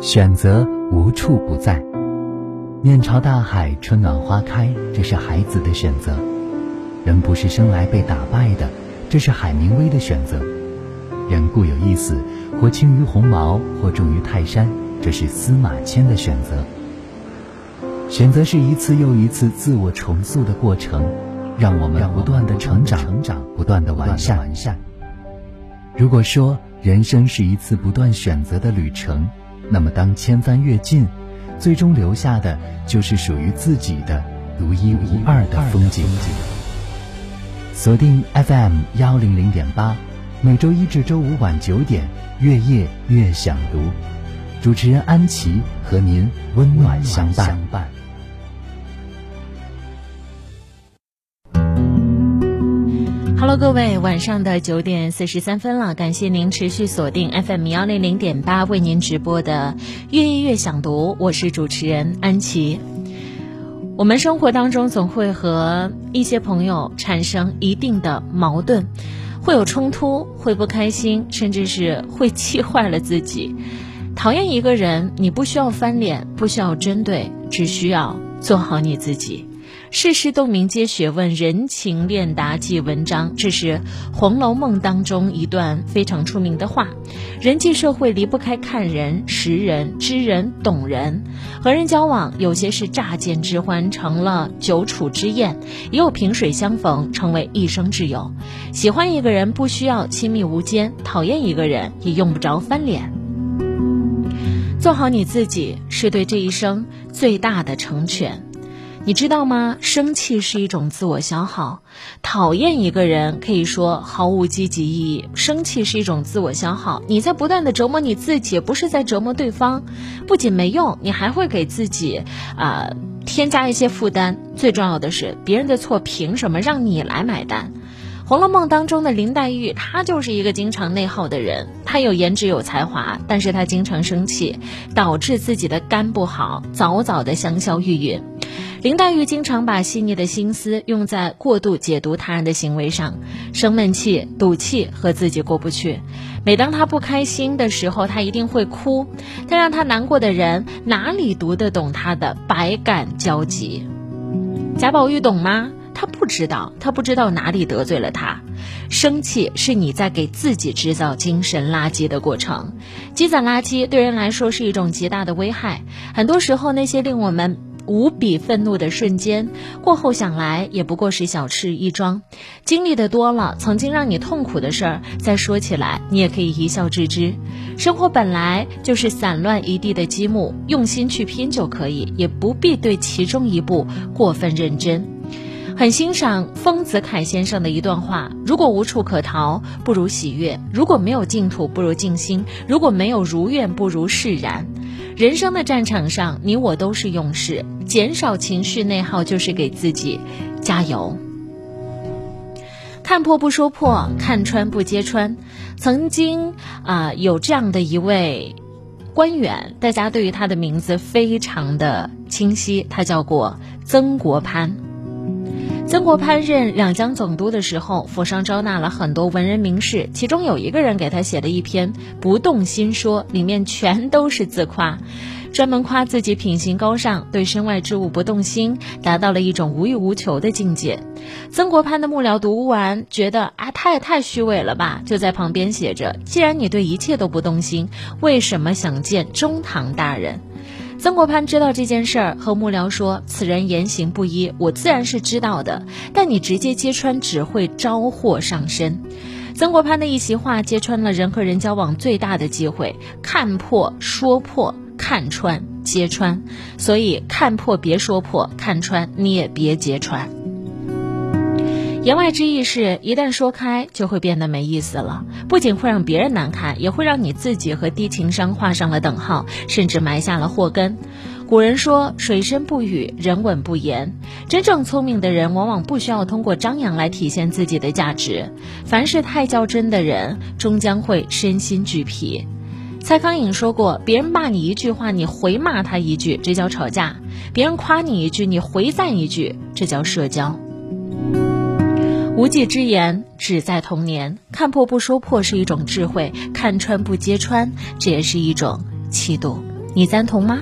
选择无处不在。面朝大海，春暖花开，这是孩子的选择。人不是生来被打败的，这是海明威的选择。人固有一死，或轻于鸿毛，或重于泰山，这是司马迁的选择。选择是一次又一次自我重塑的过程，让我们不断的成长，成长不断的完善完善。如果说人生是一次不断选择的旅程，那么当千帆阅尽。最终留下的就是属于自己的独一无二的风景。锁定 FM 幺零零点八，每周一至周五晚九点，月夜月想读，主持人安琪和您温暖相伴。各位，晚上的九点四十三分了，感谢您持续锁定 FM 幺零零点八为您直播的越夜越想读，我是主持人安琪。我们生活当中总会和一些朋友产生一定的矛盾，会有冲突，会不开心，甚至是会气坏了自己。讨厌一个人，你不需要翻脸，不需要针对，只需要做好你自己。世事洞明皆学问，人情练达即文章。这是《红楼梦》当中一段非常出名的话。人际社会离不开看人、识人、知人、懂人。和人交往，有些是乍见之欢，成了久处之厌；也有萍水相逢，成为一生挚友。喜欢一个人，不需要亲密无间；讨厌一个人，也用不着翻脸。做好你自己，是对这一生最大的成全。你知道吗？生气是一种自我消耗，讨厌一个人可以说毫无积极意义。生气是一种自我消耗，你在不断的折磨你自己，不是在折磨对方，不仅没用，你还会给自己啊添加一些负担。最重要的是，别人的错凭什么让你来买单？《红楼梦》当中的林黛玉，她就是一个经常内耗的人。她有颜值有才华，但是她经常生气，导致自己的肝不好，早早的香消玉殒。林黛玉经常把细腻的心思用在过度解读他人的行为上，生闷气、赌气和自己过不去。每当她不开心的时候，她一定会哭。但让她难过的人哪里读得懂她的百感交集？贾宝玉懂吗？他不知道，他不知道哪里得罪了他。生气是你在给自己制造精神垃圾的过程，积攒垃圾对人来说是一种极大的危害。很多时候，那些令我们无比愤怒的瞬间，过后想来也不过是小事一桩。经历的多了，曾经让你痛苦的事儿，再说起来，你也可以一笑置之。生活本来就是散乱一地的积木，用心去拼就可以，也不必对其中一步过分认真。很欣赏丰子恺先生的一段话：如果无处可逃，不如喜悦；如果没有净土，不如静心；如果没有如愿，不如释然。人生的战场上，你我都是勇士，减少情绪内耗就是给自己加油。看破不说破，看穿不揭穿。曾经啊，有这样的一位官员，大家对于他的名字非常的清晰，他叫过曾国藩。曾国藩任两江总督的时候，府上招纳了很多文人名士，其中有一个人给他写了一篇《不动心说》，里面全都是自夸，专门夸自己品行高尚，对身外之物不动心，达到了一种无欲无求的境界。曾国藩的幕僚读完，觉得啊，他也太虚伪了吧，就在旁边写着：既然你对一切都不动心，为什么想见中堂大人？曾国藩知道这件事儿，和幕僚说：“此人言行不一，我自然是知道的。但你直接揭穿，只会招祸上身。”曾国藩的一席话揭穿了人和人交往最大的机会：看破、说破、看穿、揭穿。所以，看破别说破，看穿你也别揭穿。言外之意是，一旦说开，就会变得没意思了。不仅会让别人难堪，也会让你自己和低情商画上了等号，甚至埋下了祸根。古人说：“水深不语，人稳不言。”真正聪明的人，往往不需要通过张扬来体现自己的价值。凡事太较真的人，终将会身心俱疲。蔡康永说过：“别人骂你一句话，你回骂他一句，这叫吵架；别人夸你一句，你回赞一句，这叫社交。”无忌之言只在童年，看破不说破是一种智慧，看穿不揭穿，这也是一种气度。你赞同吗？